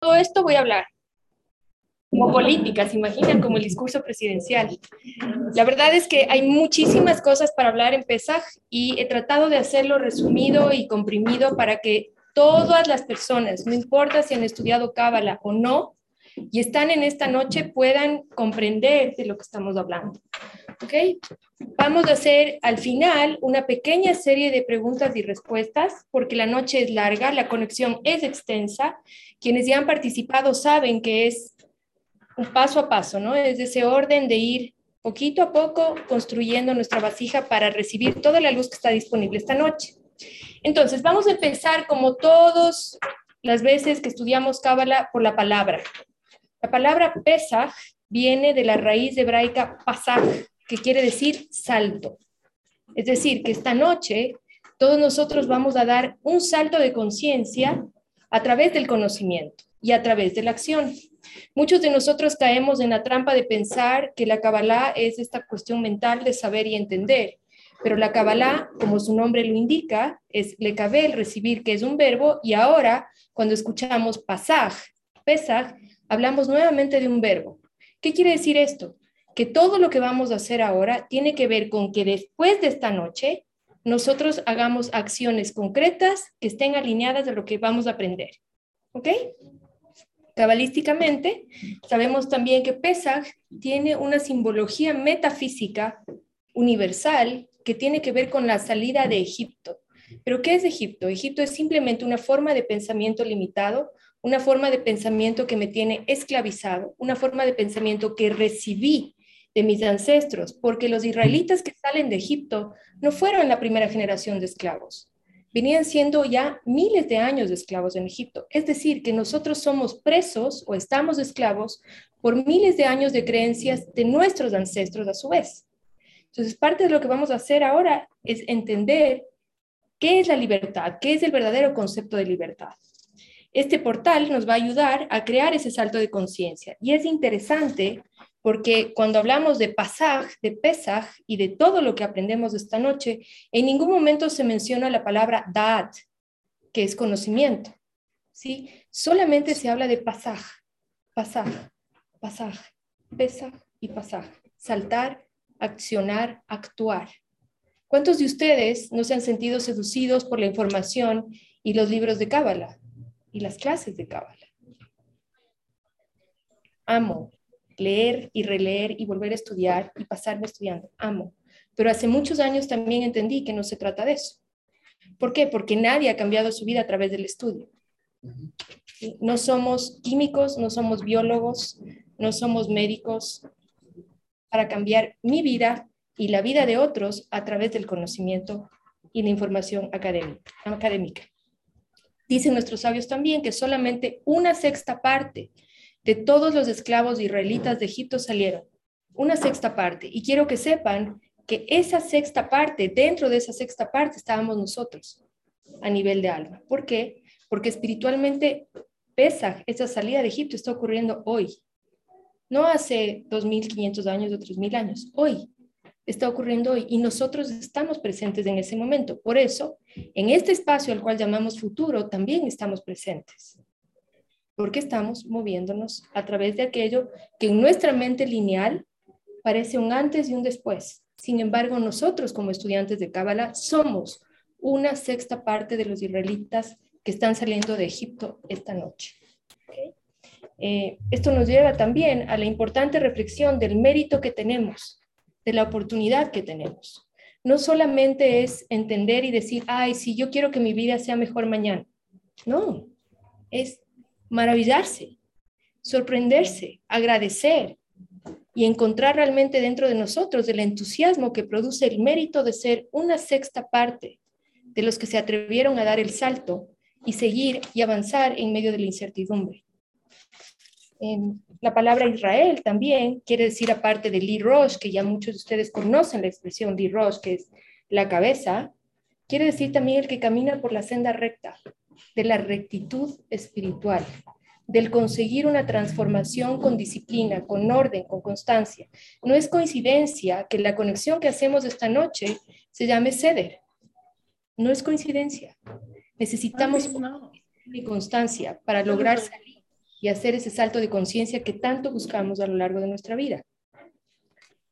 todo esto voy a hablar. Como políticas, imaginan, como el discurso presidencial. La verdad es que hay muchísimas cosas para hablar en Pesaj y he tratado de hacerlo resumido y comprimido para que todas las personas, no importa si han estudiado Cábala o no, y están en esta noche puedan comprender de lo que estamos hablando. ¿Ok? Vamos a hacer al final una pequeña serie de preguntas y respuestas porque la noche es larga, la conexión es extensa. Quienes ya han participado saben que es un paso a paso, ¿no? Es ese orden de ir poquito a poco construyendo nuestra vasija para recibir toda la luz que está disponible esta noche. Entonces, vamos a empezar como todas las veces que estudiamos Cábala por la palabra. La palabra Pesach viene de la raíz hebraica pasaj, que quiere decir salto. Es decir, que esta noche todos nosotros vamos a dar un salto de conciencia a través del conocimiento y a través de la acción. Muchos de nosotros caemos en la trampa de pensar que la Kabbalah es esta cuestión mental de saber y entender, pero la Kabbalah, como su nombre lo indica, es le cabe el recibir, que es un verbo, y ahora cuando escuchamos pasaj, pesaj, hablamos nuevamente de un verbo. ¿Qué quiere decir esto? Que todo lo que vamos a hacer ahora tiene que ver con que después de esta noche nosotros hagamos acciones concretas que estén alineadas a lo que vamos a aprender. ¿Ok? Cabalísticamente, sabemos también que Pesach tiene una simbología metafísica universal que tiene que ver con la salida de Egipto. ¿Pero qué es Egipto? Egipto es simplemente una forma de pensamiento limitado una forma de pensamiento que me tiene esclavizado, una forma de pensamiento que recibí de mis ancestros, porque los israelitas que salen de Egipto no fueron la primera generación de esclavos, venían siendo ya miles de años de esclavos en Egipto. Es decir, que nosotros somos presos o estamos esclavos por miles de años de creencias de nuestros ancestros a su vez. Entonces, parte de lo que vamos a hacer ahora es entender qué es la libertad, qué es el verdadero concepto de libertad. Este portal nos va a ayudar a crear ese salto de conciencia. Y es interesante porque cuando hablamos de pasaj, de pesaj y de todo lo que aprendemos esta noche, en ningún momento se menciona la palabra dad, que es conocimiento. ¿sí? Solamente se habla de pasaj, pasaj, pasaj, pesaj y pasaj. Saltar, accionar, actuar. ¿Cuántos de ustedes no se han sentido seducidos por la información y los libros de Cábala? y las clases de Cábala. Amo leer y releer y volver a estudiar y pasarme estudiando. Amo. Pero hace muchos años también entendí que no se trata de eso. ¿Por qué? Porque nadie ha cambiado su vida a través del estudio. No somos químicos, no somos biólogos, no somos médicos para cambiar mi vida y la vida de otros a través del conocimiento y la información académica. Dicen nuestros sabios también que solamente una sexta parte de todos los esclavos israelitas de Egipto salieron. Una sexta parte. Y quiero que sepan que esa sexta parte, dentro de esa sexta parte estábamos nosotros a nivel de alma. ¿Por qué? Porque espiritualmente pesa esa salida de Egipto está ocurriendo hoy. No hace 2.500 años o 3.000 años, hoy está ocurriendo hoy y nosotros estamos presentes en ese momento. Por eso, en este espacio al cual llamamos futuro, también estamos presentes, porque estamos moviéndonos a través de aquello que en nuestra mente lineal parece un antes y un después. Sin embargo, nosotros como estudiantes de Cábala somos una sexta parte de los israelitas que están saliendo de Egipto esta noche. Eh, esto nos lleva también a la importante reflexión del mérito que tenemos de la oportunidad que tenemos. No solamente es entender y decir, ay, si yo quiero que mi vida sea mejor mañana. No, es maravillarse, sorprenderse, agradecer y encontrar realmente dentro de nosotros el entusiasmo que produce el mérito de ser una sexta parte de los que se atrevieron a dar el salto y seguir y avanzar en medio de la incertidumbre. La palabra Israel también quiere decir, aparte de Li Rosh, que ya muchos de ustedes conocen la expresión Li Rosh, que es la cabeza, quiere decir también el que camina por la senda recta, de la rectitud espiritual, del conseguir una transformación con disciplina, con orden, con constancia. No es coincidencia que la conexión que hacemos esta noche se llame Seder. No es coincidencia. Necesitamos y constancia para lograr salir y hacer ese salto de conciencia que tanto buscamos a lo largo de nuestra vida.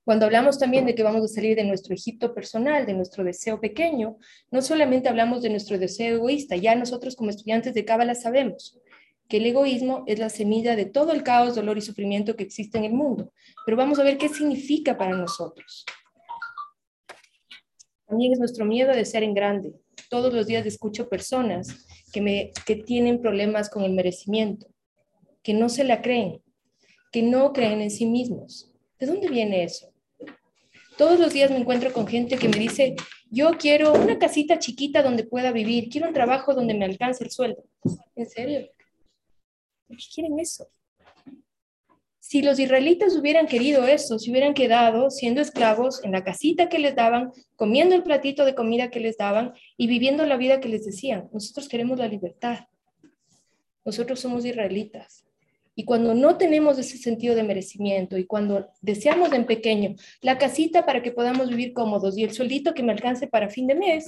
Cuando hablamos también de que vamos a salir de nuestro Egipto personal, de nuestro deseo pequeño, no solamente hablamos de nuestro deseo egoísta, ya nosotros como estudiantes de Cábala sabemos que el egoísmo es la semilla de todo el caos, dolor y sufrimiento que existe en el mundo. Pero vamos a ver qué significa para nosotros. También es nuestro miedo de ser en grande. Todos los días escucho personas que, me, que tienen problemas con el merecimiento, que no se la creen, que no creen en sí mismos. ¿De dónde viene eso? Todos los días me encuentro con gente que me dice, yo quiero una casita chiquita donde pueda vivir, quiero un trabajo donde me alcance el sueldo. ¿En serio? ¿Por qué quieren eso? Si los israelitas hubieran querido eso, se hubieran quedado siendo esclavos en la casita que les daban, comiendo el platito de comida que les daban y viviendo la vida que les decían. Nosotros queremos la libertad. Nosotros somos israelitas. Y cuando no tenemos ese sentido de merecimiento y cuando deseamos en pequeño la casita para que podamos vivir cómodos y el sueldito que me alcance para fin de mes,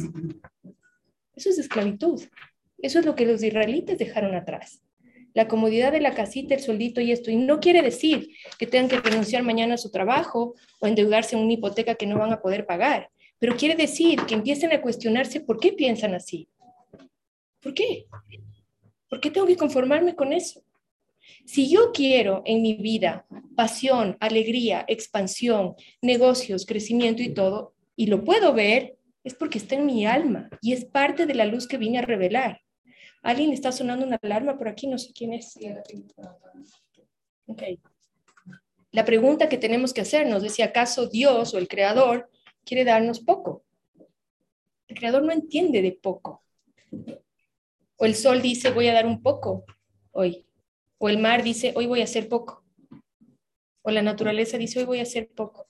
eso es esclavitud. Eso es lo que los israelitas dejaron atrás la comodidad de la casita, el sueldito y esto. Y no quiere decir que tengan que renunciar mañana a su trabajo o endeudarse en una hipoteca que no van a poder pagar, pero quiere decir que empiecen a cuestionarse por qué piensan así. ¿Por qué? ¿Por qué tengo que conformarme con eso? Si yo quiero en mi vida pasión, alegría, expansión, negocios, crecimiento y todo, y lo puedo ver, es porque está en mi alma y es parte de la luz que vine a revelar. Alguien está sonando una alarma por aquí, no sé quién es. Okay. La pregunta que tenemos que hacernos es si acaso Dios o el Creador quiere darnos poco. El Creador no entiende de poco. O el sol dice, voy a dar un poco hoy. O el mar dice, hoy voy a hacer poco. O la naturaleza dice, hoy voy a hacer poco.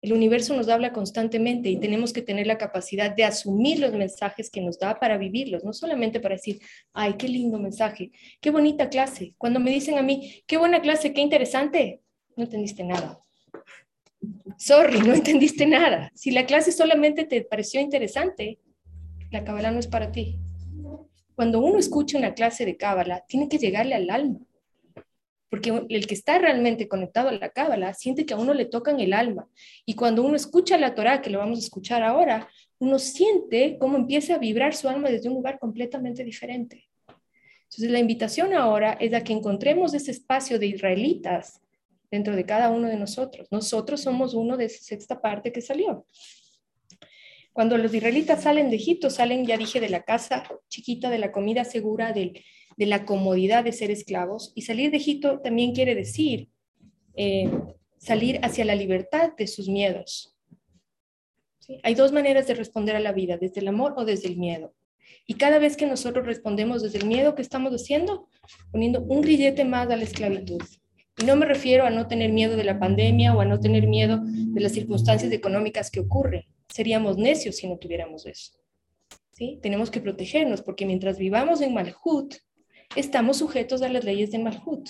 El universo nos habla constantemente y tenemos que tener la capacidad de asumir los mensajes que nos da para vivirlos, no solamente para decir, ay, qué lindo mensaje, qué bonita clase. Cuando me dicen a mí, qué buena clase, qué interesante, no entendiste nada. Sorry, no entendiste nada. Si la clase solamente te pareció interesante, la cábala no es para ti. Cuando uno escucha una clase de cábala, tiene que llegarle al alma porque el que está realmente conectado a la cábala siente que a uno le tocan el alma. Y cuando uno escucha la Torah, que lo vamos a escuchar ahora, uno siente cómo empieza a vibrar su alma desde un lugar completamente diferente. Entonces, la invitación ahora es a que encontremos ese espacio de israelitas dentro de cada uno de nosotros. Nosotros somos uno de esa sexta parte que salió. Cuando los israelitas salen de Egipto, salen, ya dije, de la casa chiquita, de la comida segura, de la comodidad de ser esclavos. Y salir de Egipto también quiere decir eh, salir hacia la libertad de sus miedos. Hay dos maneras de responder a la vida, desde el amor o desde el miedo. Y cada vez que nosotros respondemos desde el miedo que estamos haciendo, poniendo un grillete más a la esclavitud. Y no me refiero a no tener miedo de la pandemia o a no tener miedo de las circunstancias económicas que ocurren. Seríamos necios si no tuviéramos eso. ¿Sí? Tenemos que protegernos porque mientras vivamos en Malhut, estamos sujetos a las leyes de Malhut.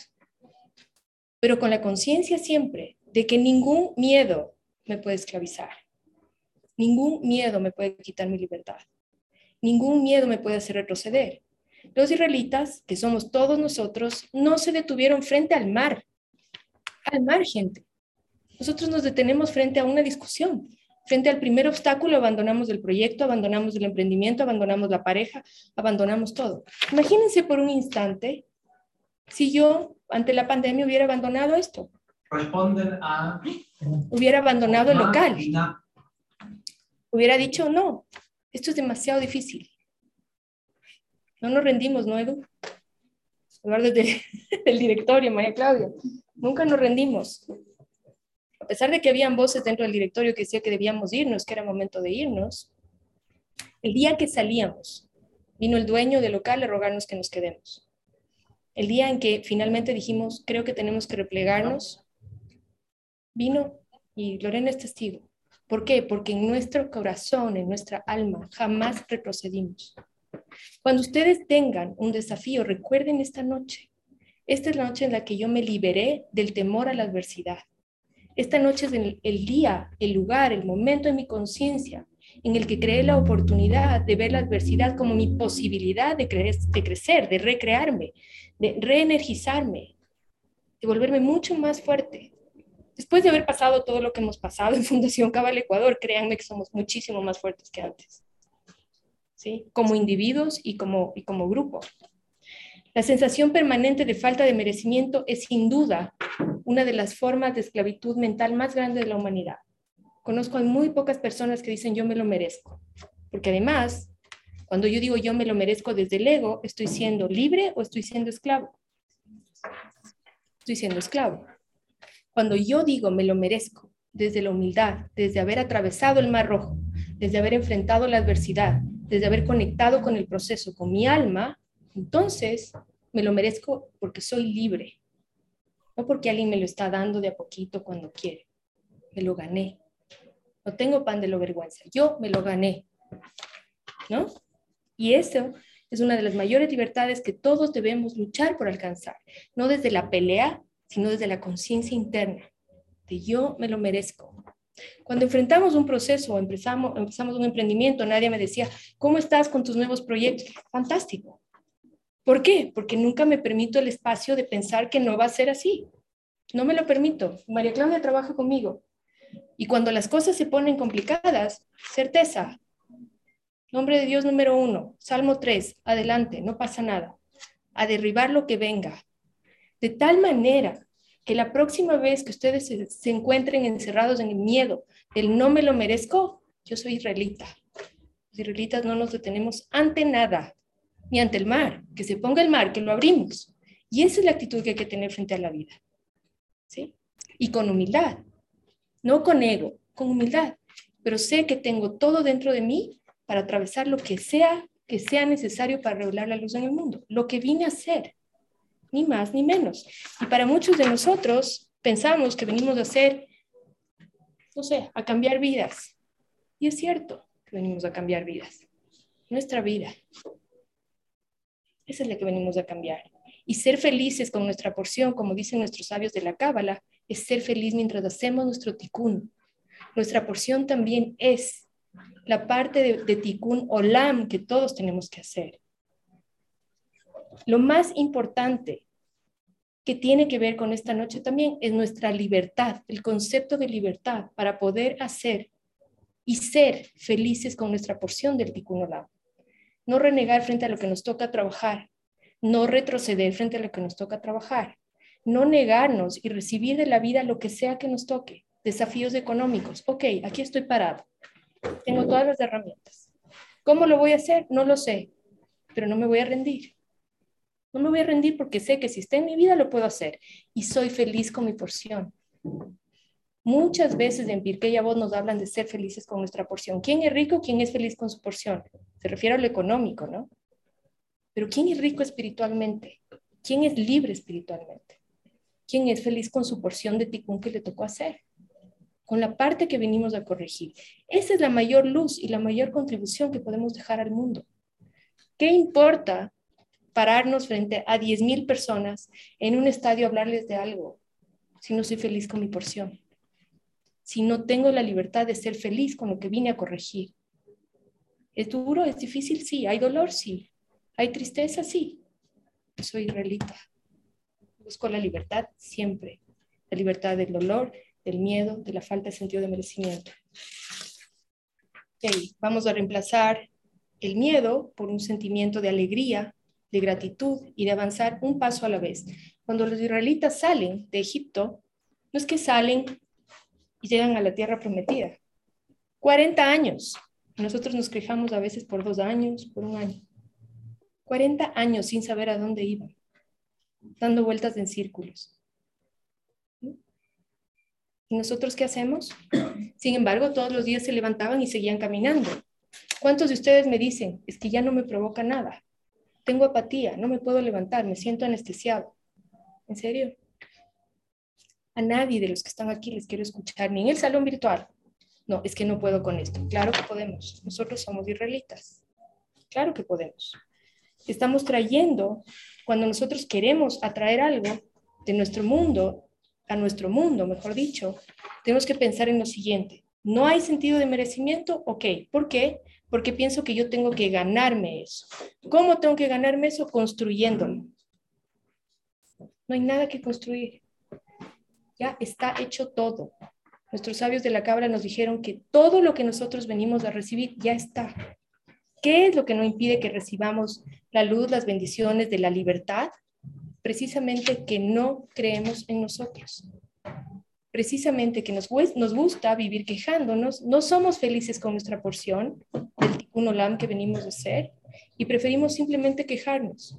Pero con la conciencia siempre de que ningún miedo me puede esclavizar. Ningún miedo me puede quitar mi libertad. Ningún miedo me puede hacer retroceder. Los israelitas, que somos todos nosotros, no se detuvieron frente al mar. Al mar, gente. Nosotros nos detenemos frente a una discusión. Frente al primer obstáculo abandonamos el proyecto, abandonamos el emprendimiento, abandonamos la pareja, abandonamos todo. Imagínense por un instante si yo ante la pandemia hubiera abandonado esto. Responden a... Hubiera abandonado el local. Hubiera dicho, no, esto es demasiado difícil. No nos rendimos, ¿no, Edu? Hablar desde el directorio, María Claudia. Nunca nos rendimos a pesar de que habían voces dentro del directorio que decía que debíamos irnos, que era momento de irnos, el día que salíamos, vino el dueño del local a rogarnos que nos quedemos. El día en que finalmente dijimos, creo que tenemos que replegarnos, vino y Lorena es testigo. ¿Por qué? Porque en nuestro corazón, en nuestra alma, jamás retrocedimos. Cuando ustedes tengan un desafío, recuerden esta noche. Esta es la noche en la que yo me liberé del temor a la adversidad. Esta noche es el, día, el lugar, el momento en mi conciencia en el que creé la oportunidad de ver la adversidad como mi posibilidad de, de crecer, de recrearme, de reenergizarme, de volverme mucho más fuerte. Después de haber pasado todo lo que hemos pasado en Fundación Cabal Ecuador, créanme que somos muchísimo más fuertes que antes, ¿sí? Como individuos y como, y como grupo. La sensación permanente de falta de merecimiento es sin duda una de las formas de esclavitud mental más grandes de la humanidad. Conozco a muy pocas personas que dicen yo me lo merezco, porque además, cuando yo digo yo me lo merezco desde el ego, ¿estoy siendo libre o estoy siendo esclavo? Estoy siendo esclavo. Cuando yo digo me lo merezco desde la humildad, desde haber atravesado el mar rojo, desde haber enfrentado la adversidad, desde haber conectado con el proceso, con mi alma, entonces me lo merezco porque soy libre, no porque alguien me lo está dando de a poquito cuando quiere. Me lo gané. No tengo pan de lo vergüenza. Yo me lo gané. ¿No? Y eso es una de las mayores libertades que todos debemos luchar por alcanzar. No desde la pelea, sino desde la conciencia interna. De yo me lo merezco. Cuando enfrentamos un proceso o empezamos, empezamos un emprendimiento, nadie me decía, ¿cómo estás con tus nuevos proyectos? Fantástico. ¿Por qué? Porque nunca me permito el espacio de pensar que no va a ser así. No me lo permito. María Claudia trabaja conmigo. Y cuando las cosas se ponen complicadas, certeza. Nombre de Dios número uno, Salmo 3, adelante, no pasa nada. A derribar lo que venga. De tal manera que la próxima vez que ustedes se, encuentren encerrados en el miedo del no me lo merezco, yo soy israelita. Los israelitas no nos detenemos ante nada ni ante el mar, que se ponga el mar, que lo abrimos. Y esa es la actitud que hay que tener frente a la vida. ¿Sí? Y con humildad, no con ego, con humildad. Pero sé que tengo todo dentro de mí para atravesar lo que sea que sea necesario para regular la luz en el mundo, lo que vine a hacer, ni más ni menos. Y para muchos de nosotros pensamos que venimos a hacer, no sé, a cambiar vidas. Y es cierto que venimos a cambiar vidas, nuestra vida, esa es la que venimos a cambiar. Y ser felices con nuestra porción, como dicen nuestros sabios de la Cábala, es ser feliz mientras hacemos nuestro tikkun. Nuestra porción también es la parte de, de tikkun olam que todos tenemos que hacer. Lo más importante que tiene que ver con esta noche también es nuestra libertad, el concepto de libertad para poder hacer y ser felices con nuestra porción del tikkun olam no renegar frente a lo que nos toca trabajar, no retroceder frente a lo que nos toca trabajar, no negarnos y recibir de la vida lo que sea que nos toque, desafíos económicos. Ok, aquí estoy parado, tengo todas las herramientas. ¿Cómo lo voy a hacer? No lo sé, pero no me voy a rendir. No me voy a rendir porque sé que si está en mi vida lo puedo hacer y soy feliz con mi porción. Muchas veces en Pirkei Avot nos hablan de ser felices con nuestra porción. ¿Quién es rico? ¿Quién es feliz con su porción? Se refiere a lo económico, ¿no? Pero ¿quién es rico espiritualmente? ¿Quién es libre espiritualmente? ¿Quién es feliz con su porción de ticún que le tocó hacer? Con la parte que venimos a corregir. Esa es la mayor luz y la mayor contribución que podemos dejar al mundo. ¿Qué importa pararnos frente a 10.000 personas en un estadio a hablarles de algo si no soy feliz con mi porción? Si no tengo la libertad de ser feliz con lo que vine a corregir. ¿Es duro? ¿Es difícil? Sí. ¿Hay dolor? Sí. ¿Hay tristeza? Sí. Soy israelita. Busco la libertad siempre. La libertad del dolor, del miedo, de la falta de sentido de merecimiento. Okay. Vamos a reemplazar el miedo por un sentimiento de alegría, de gratitud y de avanzar un paso a la vez. Cuando los israelitas salen de Egipto, no es que salen y llegan a la tierra prometida. 40 años. Nosotros nos quejamos a veces por dos años, por un año. 40 años sin saber a dónde iban, dando vueltas en círculos. ¿Y nosotros qué hacemos? Sin embargo, todos los días se levantaban y seguían caminando. ¿Cuántos de ustedes me dicen, es que ya no me provoca nada? Tengo apatía, no me puedo levantar, me siento anestesiado. ¿En serio? A nadie de los que están aquí les quiero escuchar, ni en el salón virtual. No, es que no puedo con esto. Claro que podemos. Nosotros somos israelitas. Claro que podemos. Estamos trayendo, cuando nosotros queremos atraer algo de nuestro mundo, a nuestro mundo, mejor dicho, tenemos que pensar en lo siguiente. No hay sentido de merecimiento, ok. ¿Por qué? Porque pienso que yo tengo que ganarme eso. ¿Cómo tengo que ganarme eso? Construyéndolo. No hay nada que construir. Ya está hecho todo. Nuestros sabios de la cabra nos dijeron que todo lo que nosotros venimos a recibir ya está. ¿Qué es lo que no impide que recibamos la luz, las bendiciones de la libertad? Precisamente que no creemos en nosotros. Precisamente que nos, gusta vivir quejándonos, no somos felices con nuestra porción del tikkun olam que venimos a ser y preferimos simplemente quejarnos.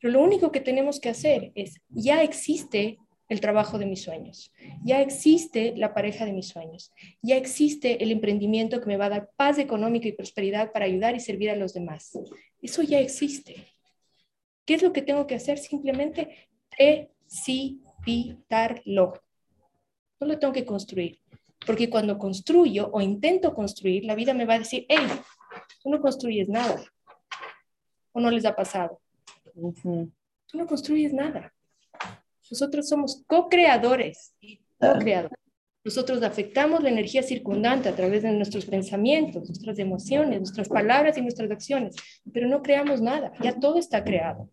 Pero lo único que tenemos que hacer es, ya existe el trabajo de mis sueños. Ya existe la pareja de mis sueños. Ya existe el emprendimiento que me va a dar paz económica y prosperidad para ayudar y servir a los demás. Eso ya existe. ¿Qué es lo que tengo que hacer? Simplemente precipitarlo. No lo tengo que construir. Porque cuando construyo o intento construir, la vida me va a decir, hey, tú no construyes nada. ¿O no les ha pasado? Tú no construyes nada. Nosotros somos co-creadores, co-creadores. Nosotros afectamos la energía circundante a través de nuestros pensamientos, nuestras emociones, nuestras palabras y nuestras acciones, pero no creamos nada, ya todo está creado.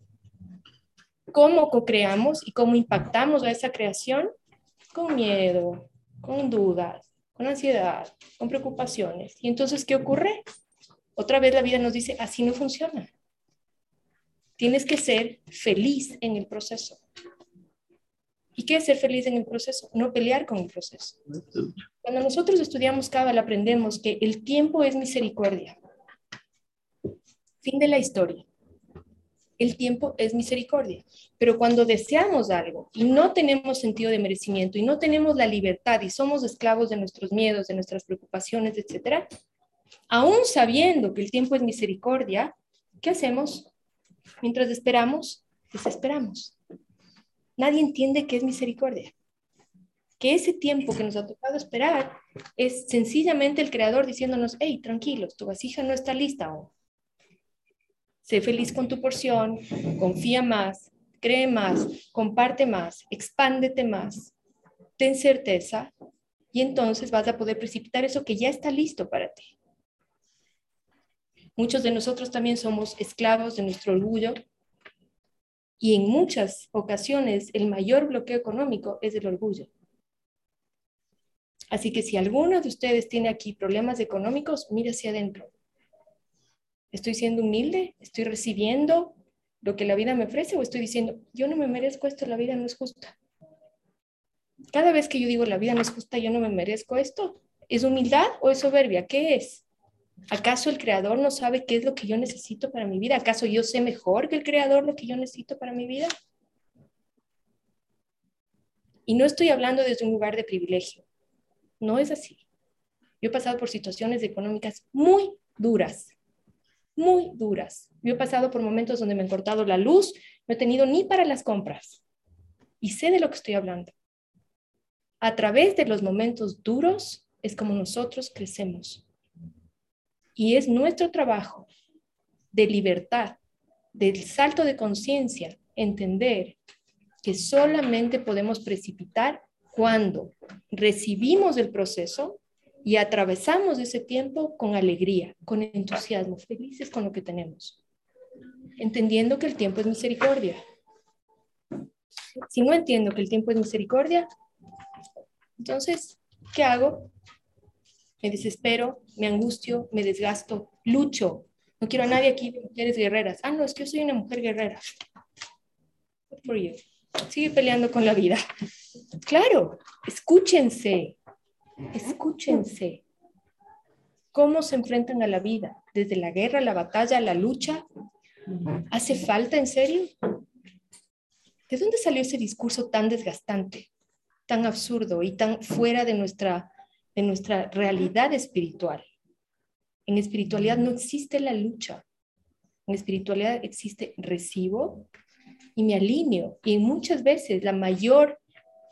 ¿Cómo co-creamos y cómo impactamos a esa creación? Con miedo, con dudas, con ansiedad, con preocupaciones. ¿Y entonces qué ocurre? Otra vez la vida nos dice, así no funciona. Tienes que ser feliz en el proceso. ¿Y qué es ser feliz en el proceso? No pelear con el proceso. Cuando nosotros estudiamos Cábala aprendemos que el tiempo es misericordia. Fin de la historia. El tiempo es misericordia. Pero cuando deseamos algo y no tenemos sentido de merecimiento y no tenemos la libertad y somos esclavos de nuestros miedos, de nuestras preocupaciones, etc., aún sabiendo que el tiempo es misericordia, ¿qué hacemos? Mientras esperamos, desesperamos nadie entiende qué es misericordia. Que ese tiempo que nos ha tocado esperar es sencillamente el creador diciéndonos, hey, tranquilos, tu vasija no está lista aún. Sé feliz con tu porción, confía más, cree más, comparte más, expándete más, ten certeza y entonces vas a poder precipitar eso que ya está listo para ti. Muchos de nosotros también somos esclavos de nuestro orgullo, y en muchas ocasiones el mayor bloqueo económico es el orgullo. Así que si alguno de ustedes tiene aquí problemas económicos, mire hacia adentro. ¿Estoy siendo humilde? ¿Estoy recibiendo lo que la vida me ofrece o estoy diciendo, yo no me merezco esto, la vida no es justa? Cada vez que yo digo, la vida no es justa, yo no me merezco esto, ¿es humildad o es soberbia? ¿Qué es? ¿Acaso el creador no sabe qué es lo que yo necesito para mi vida? ¿Acaso yo sé mejor que el creador lo que yo necesito para mi vida? Y no estoy hablando desde un lugar de privilegio. No es así. Yo he pasado por situaciones económicas muy duras, muy duras. Yo he pasado por momentos donde me han cortado la luz, no he tenido ni para las compras. Y sé de lo que estoy hablando. A través de los momentos duros es como nosotros crecemos. Y es nuestro trabajo de libertad, del salto de conciencia, entender que solamente podemos precipitar cuando recibimos el proceso y atravesamos ese tiempo con alegría, con entusiasmo, felices con lo que tenemos, entendiendo que el tiempo es misericordia. Si no entiendo que el tiempo es misericordia, entonces, ¿qué hago? Me desespero, me angustio, me desgasto, lucho. No quiero a nadie aquí de mujeres guerreras. Ah, no, es que yo soy una mujer guerrera. for you. Sigue peleando con la vida. Claro, escúchense, escúchense. ¿Cómo se enfrentan a la vida? Desde la guerra, la batalla, la lucha. ¿Hace falta en serio? ¿De dónde salió ese discurso tan desgastante, tan absurdo y tan fuera de nuestra de nuestra realidad espiritual. En espiritualidad no existe la lucha. En espiritualidad existe recibo y me alineo. Y muchas veces la mayor,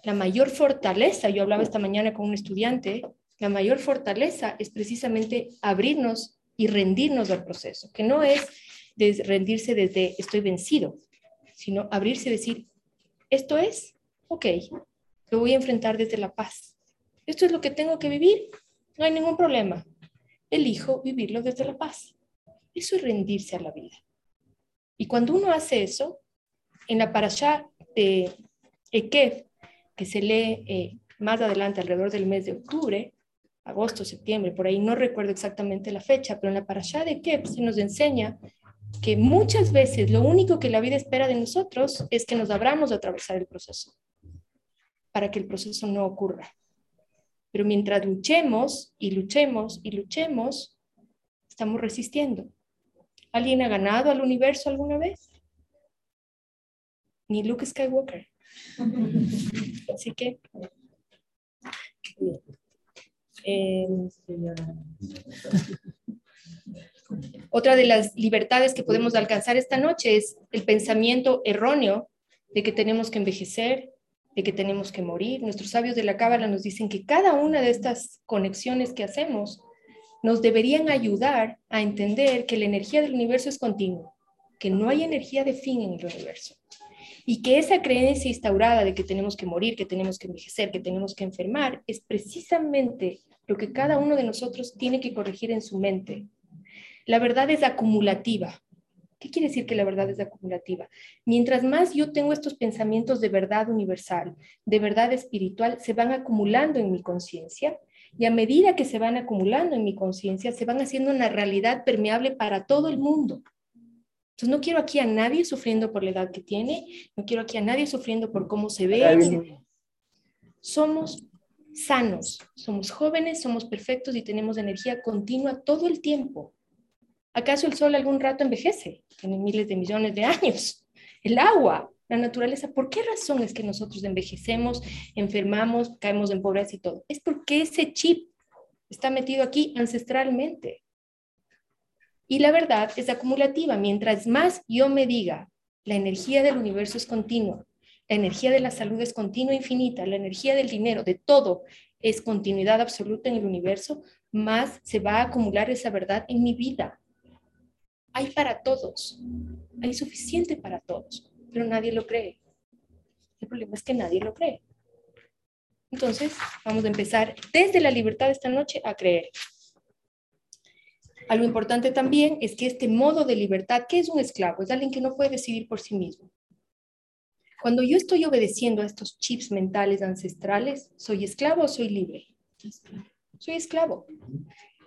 la mayor fortaleza, yo hablaba esta mañana con un estudiante, la mayor fortaleza es precisamente abrirnos y rendirnos al proceso, que no es rendirse desde estoy vencido, sino abrirse y decir, esto es, ok, lo voy a enfrentar desde la paz esto es lo que tengo que vivir. No hay ningún problema. Elijo vivirlo desde la paz. Eso es rendirse a la vida. Y cuando uno hace eso, en la parashá de Ekev, que se lee eh, más adelante, alrededor del mes de octubre, agosto, septiembre, por ahí no recuerdo exactamente la fecha, pero en la parashá de Ekev se nos enseña que muchas veces lo único que la vida espera de nosotros es que nos abramos a atravesar el proceso, para que el proceso no ocurra. Pero mientras luchemos y luchemos y luchemos, estamos resistiendo. ¿Alguien ha ganado al universo alguna vez? Ni Luke Skywalker. Así que... Eh, otra de las libertades que podemos alcanzar esta noche es el pensamiento erróneo de que tenemos que envejecer, de que tenemos que morir. Nuestros sabios de la Cábala nos dicen que cada una de estas conexiones que hacemos nos deberían ayudar a entender que la energía del universo es continua, que no hay energía de fin en el universo. Y que esa creencia instaurada de que tenemos que morir, que tenemos que envejecer, que tenemos que enfermar, es precisamente lo que cada uno de nosotros tiene que corregir en su mente la verdad es acumulativa. ¿Qué quiere decir que la verdad es acumulativa? Mientras más yo tengo estos pensamientos de verdad universal, de verdad espiritual, se van acumulando en mi conciencia y a medida que se van acumulando en mi conciencia, se van haciendo una realidad permeable para todo el mundo. Entonces no quiero aquí a nadie sufriendo por la edad que tiene, no quiero aquí a nadie sufriendo por cómo se ve. Somos sanos, somos jóvenes, somos perfectos y tenemos energía continua todo el tiempo. ¿Acaso el sol algún rato envejece? Tiene miles de millones de años. El agua, la naturaleza, ¿por qué razón es que nosotros envejecemos, enfermamos, caemos en pobreza y todo? Es porque ese chip está metido aquí ancestralmente. Y la verdad es acumulativa. Mientras más yo me diga, la energía del universo es continua, la energía de la salud es continua, infinita, la energía del dinero, de todo, es continuidad absoluta en el universo, más se va a acumular esa verdad en mi vida hay para todos, hay suficiente para todos, pero nadie lo cree. El problema es que nadie lo cree. Entonces, vamos a empezar desde la libertad esta noche a creer. Algo importante también es que este modo de libertad, ¿qué es un esclavo? Es alguien que no puede decidir por sí mismo. Cuando yo estoy obedeciendo a estos chips mentales ancestrales, ¿soy esclavo o soy libre? Soy esclavo.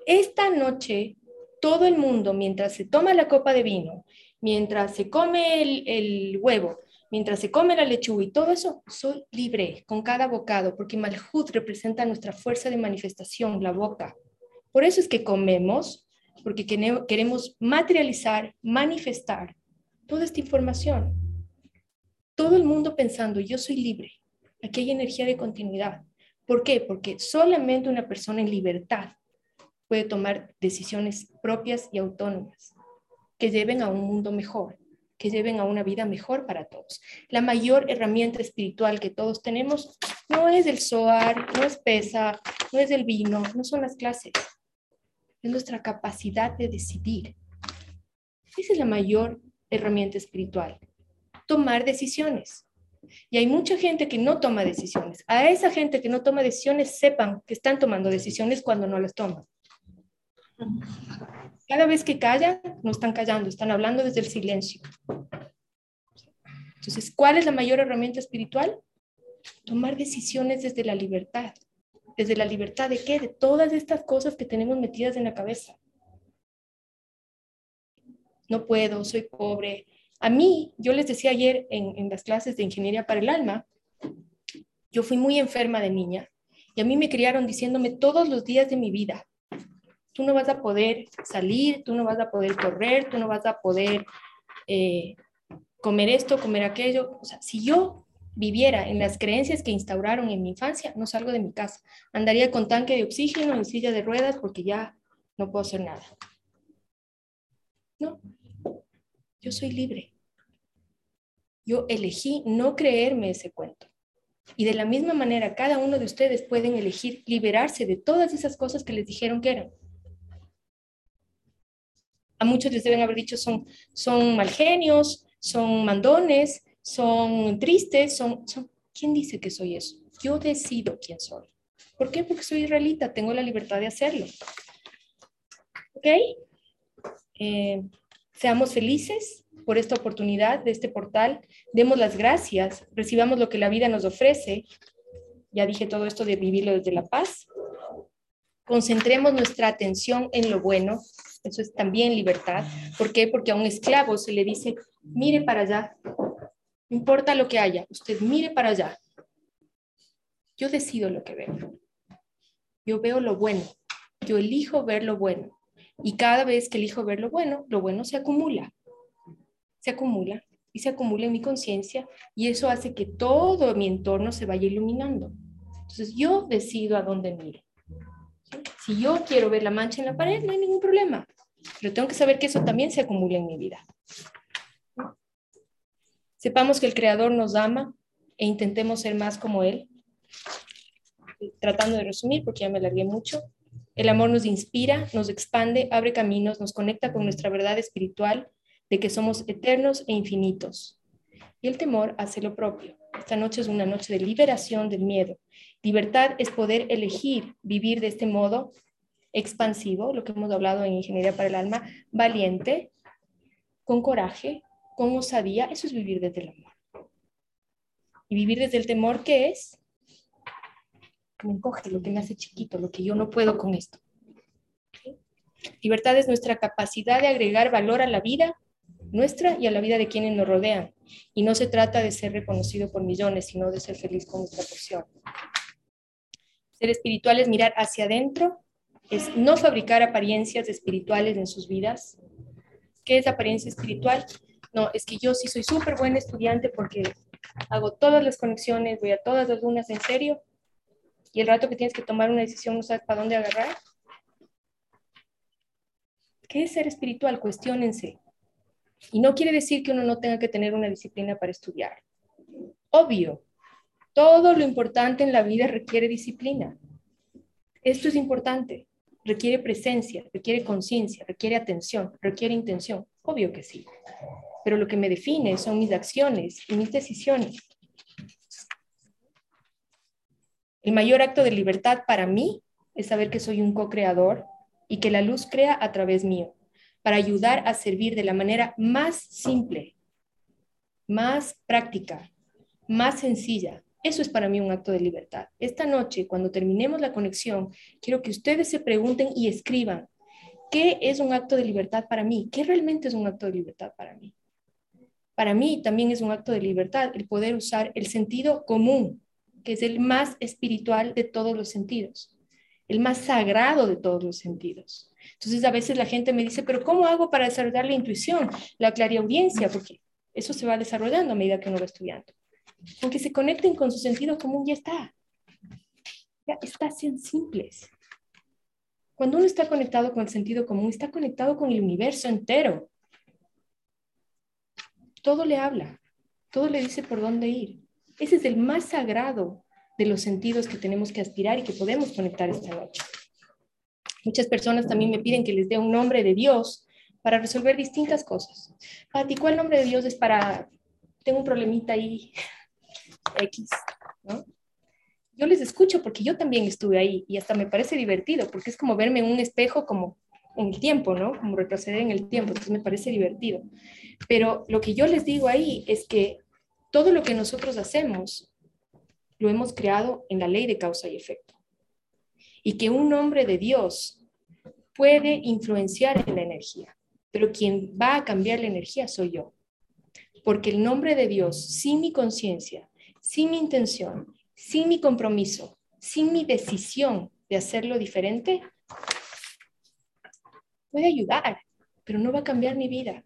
Esta noche todo el mundo, mientras se toma la copa de vino, mientras se come el, huevo, mientras se come la lechuga y todo eso, soy libre con cada bocado, porque Malhut representa nuestra fuerza de manifestación, la boca. Por eso es que comemos, porque queremos materializar, manifestar toda esta información. Todo el mundo pensando, yo soy libre. Aquí hay energía de continuidad. ¿Por qué? Porque solamente una persona en libertad puede tomar decisiones propias y autónomas que lleven a un mundo mejor, que lleven a una vida mejor para todos. La mayor herramienta espiritual que todos tenemos no es el SOAR, no es PESA, no es el vino, no son las clases. Es nuestra capacidad de decidir. Esa es la mayor herramienta espiritual. Tomar decisiones. Y hay mucha gente que no toma decisiones. A esa gente que no toma decisiones, sepan que están tomando decisiones cuando no las toman. Cada vez que callan, no están callando, están hablando desde el silencio. Entonces, ¿cuál es la mayor herramienta espiritual? Tomar decisiones desde la libertad. ¿Desde la libertad de qué? De todas estas cosas que tenemos metidas en la cabeza. No puedo, soy pobre. A mí, yo les decía ayer en, en las clases de Ingeniería para el Alma, yo fui muy enferma de niña y a mí me criaron diciéndome todos los días de mi vida, tú no vas a poder salir, tú no vas a poder correr, tú no vas a poder eh, comer esto, comer aquello. O sea, si yo viviera en las creencias que instauraron en mi infancia, no salgo de mi casa. Andaría con tanque de oxígeno en silla de ruedas porque ya no puedo hacer nada. No, yo soy libre. Yo elegí no creerme ese cuento. Y de la misma manera, cada uno de ustedes pueden elegir liberarse de todas esas cosas que les dijeron que eran a muchos les deben haber dicho son, son mal genios, son mandones, son tristes, son. ¿Quién dice que soy eso? Yo decido quién soy. ¿Por qué? Porque soy israelita, tengo la libertad de hacerlo. ¿Ok? Eh, seamos felices por esta oportunidad de este portal, demos las gracias, recibamos lo que la vida nos ofrece. Ya dije todo esto de vivirlo desde la paz. Concentremos nuestra atención en lo bueno, eso es también libertad. ¿Por qué? Porque a un esclavo se le dice, mire para allá, no importa lo que haya, usted mire para allá. Yo decido lo que veo. Yo veo lo bueno. Yo elijo ver lo bueno. Y cada vez que elijo ver lo bueno, lo bueno se acumula. Se acumula y se acumula en mi conciencia y eso hace que todo mi entorno se vaya iluminando. Entonces yo decido a dónde miro. Si yo quiero ver la mancha en la pared, no hay ningún problema. Pero tengo que saber que eso también se acumula en mi vida. Sepamos que el Creador nos ama e intentemos ser más como Él. Tratando de resumir, porque ya me alargué mucho. El amor nos inspira, nos expande, abre caminos, nos conecta con nuestra verdad espiritual de que somos eternos e infinitos. Y el temor hace lo propio. Esta noche es una noche de liberación del miedo. Libertad es poder elegir vivir de este modo expansivo, lo que hemos hablado en Ingeniería para el Alma, valiente, con coraje, con osadía, eso es vivir desde el amor. Y vivir desde el temor, ¿qué es? Me encoge, lo que me hace chiquito, lo que yo no puedo con esto. Libertad es nuestra capacidad de agregar valor a la vida nuestra y a la vida de quienes nos rodean. Y no se trata de ser reconocido por millones, sino de ser feliz con nuestra porción. Ser espiritual es mirar hacia adentro, es no fabricar apariencias espirituales en sus vidas. ¿Qué es apariencia espiritual? no, es que yo sí soy súper buen estudiante porque hago todas las conexiones, voy a todas las lunas en serio, y el rato que tienes que tomar una decisión no sabes para dónde agarrar. ¿Qué es ser espiritual? Cuestiónense. Y no quiere decir que uno no tenga que tener una disciplina para estudiar. Obvio, todo lo importante en la vida requiere disciplina. Esto es importante. Requiere presencia, requiere conciencia, requiere atención, requiere intención. Obvio que sí pero lo que me define son mis acciones y mis decisiones. El mayor acto de libertad para mí es saber que soy un co-creador y que la luz crea a través mío, para ayudar a servir de la manera más simple, más práctica, más sencilla. Eso es para mí un acto de libertad. Esta noche, cuando terminemos la conexión, quiero que ustedes se pregunten y escriban, ¿qué es un acto de libertad para mí? ¿Qué realmente es un acto de libertad para mí? Para mí también es un acto de libertad el poder usar el sentido común, que es el más espiritual de todos los sentidos, el más sagrado de todos los sentidos. Entonces a veces la gente me dice, pero ¿cómo hago para desarrollar la intuición, la clariaudiencia? Porque eso se va desarrollando a medida que uno va estudiando. Aunque se conecten con su sentido común, ya está. Ya está, sean simples. Cuando uno está conectado con el sentido común, está conectado con el universo entero todo le habla, todo le dice por dónde ir. Ese es el más sagrado de los sentidos que tenemos que aspirar y que podemos conectar esta noche. Muchas personas también me piden que les dé un nombre de Dios para resolver distintas cosas. Pati, ¿cuál nombre de Dios es para... Tengo un problemita ahí, X, ¿no? Yo les escucho porque yo también estuve ahí y hasta me parece divertido porque es como verme en un espejo como en el tiempo, ¿no? Como retroceder en el tiempo, entonces me parece divertido. Pero lo que yo les digo ahí es que todo lo que nosotros hacemos lo hemos creado en la ley de causa y efecto. Y que un nombre de Dios puede influenciar en la energía, pero quien va a cambiar la energía soy yo. Porque el nombre de Dios, sin mi conciencia, sin mi intención, sin mi compromiso, sin mi decisión de hacerlo diferente, puede ayudar, pero no va a cambiar mi vida.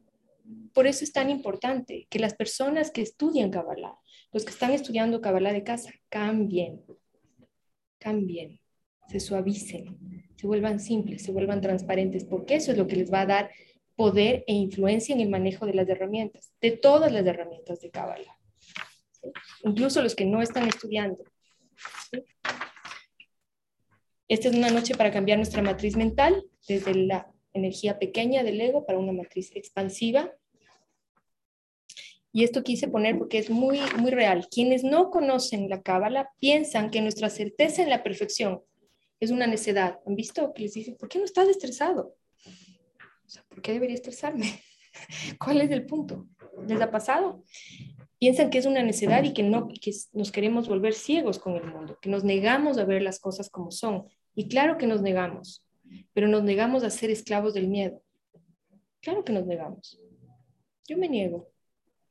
Por eso es tan importante que las personas que estudian Kabbalah, los que están estudiando Kabbalah de casa, cambien, cambien, se suavicen, se vuelvan simples, se vuelvan transparentes, porque eso es lo que les va a dar poder e influencia en el manejo de las herramientas, de todas las herramientas de Kabbalah, incluso los que no están estudiando. Esta es una noche para cambiar nuestra matriz mental desde la energía pequeña del ego para una matriz expansiva. Y esto quise poner porque es muy, muy real. Quienes no conocen la cábala piensan que nuestra certeza en la perfección es una necedad. ¿Han visto que les dicen, ¿por qué no estás estresado? ¿por qué debería estresarme? ¿Cuál es el punto? ¿Les ha pasado? Piensan que es una necedad y que, no, que nos queremos volver ciegos con el mundo, que nos negamos a ver las cosas como son. Y claro que nos negamos, pero nos negamos a ser esclavos del miedo. Claro que nos negamos. Yo me niego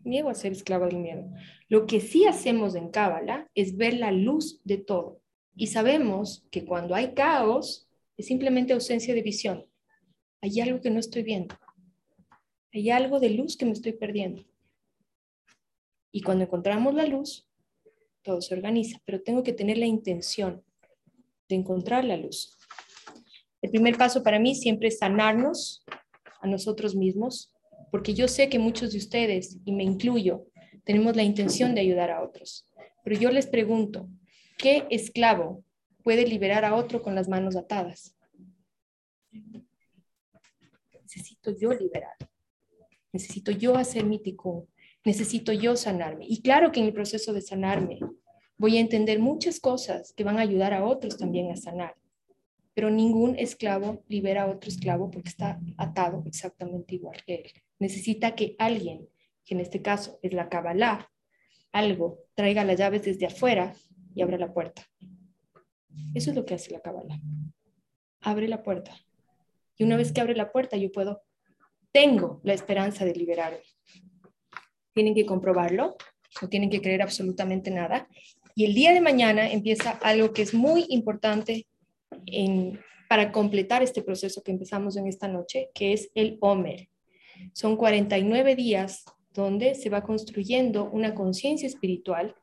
niego a ser esclavo del miedo. Lo que sí hacemos en Cábala es ver la luz de todo. Y sabemos que cuando hay caos, es simplemente ausencia de visión. Hay algo que no estoy viendo. Hay algo de luz que me estoy perdiendo. Y cuando encontramos la luz, todo se organiza, pero tengo que tener la intención de encontrar la luz. El primer paso para mí siempre es sanarnos a nosotros mismos, porque yo sé que muchos de ustedes, y me incluyo, tenemos la intención de ayudar a otros. Pero yo les pregunto, ¿qué esclavo puede liberar a otro con las manos atadas? Necesito yo liberar. Necesito yo hacer mi ticún. Necesito yo sanarme. Y claro que en el proceso de sanarme voy a entender muchas cosas que van a ayudar a otros también a sanar. Pero ningún esclavo libera a otro esclavo porque está atado exactamente igual que él necesita que alguien, que en este caso es la Kabbalah, algo, traiga las llaves desde afuera y abra la puerta. Eso es lo que hace la Kabbalah. Abre la puerta. Y una vez que abre la puerta, yo puedo, tengo la esperanza de liberarme. Tienen que comprobarlo, no tienen que creer absolutamente nada. Y el día de mañana empieza algo que es muy importante para completar este proceso que empezamos en esta noche, que es el Omer. Son 49 días donde se va construyendo una conciencia espiritual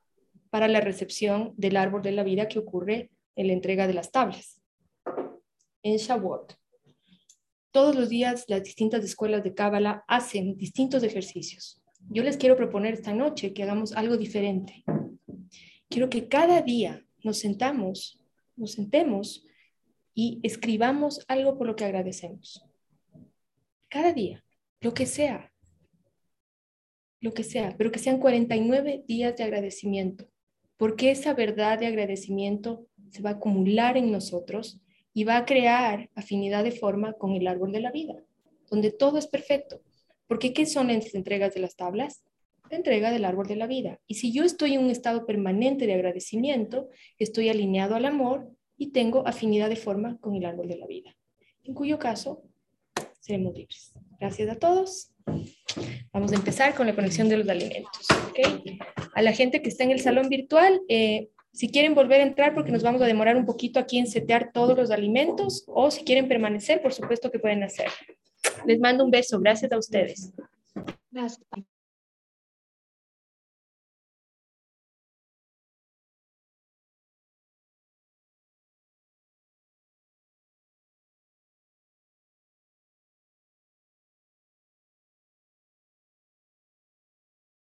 para la recepción del árbol de la vida que ocurre en la entrega de las tablas. En Shavuot, todos los días las distintas escuelas de Cábala hacen distintos ejercicios. Yo les quiero proponer esta noche que hagamos algo diferente. Quiero que cada día nos sentamos, nos sentemos y escribamos algo por lo que agradecemos. Cada día lo que sea, lo que sea, pero que sean 49 días de agradecimiento, porque esa verdad de agradecimiento se va a acumular en nosotros y va a crear afinidad de forma con el árbol de la vida, donde todo es perfecto. Porque ¿qué son las entregas de las tablas? La entrega del árbol de la vida. Y si yo estoy en un estado permanente de agradecimiento, estoy alineado al amor y tengo afinidad de forma con el árbol de la vida, en cuyo caso seremos libres. Gracias a todos. Vamos a empezar con la conexión de los alimentos. A la gente que está en el salón virtual, eh, si quieren volver a entrar porque nos vamos a demorar un poquito aquí en setear todos los alimentos o si quieren permanecer, por supuesto que pueden hacer. Les mando un beso. Gracias a ustedes. Gracias.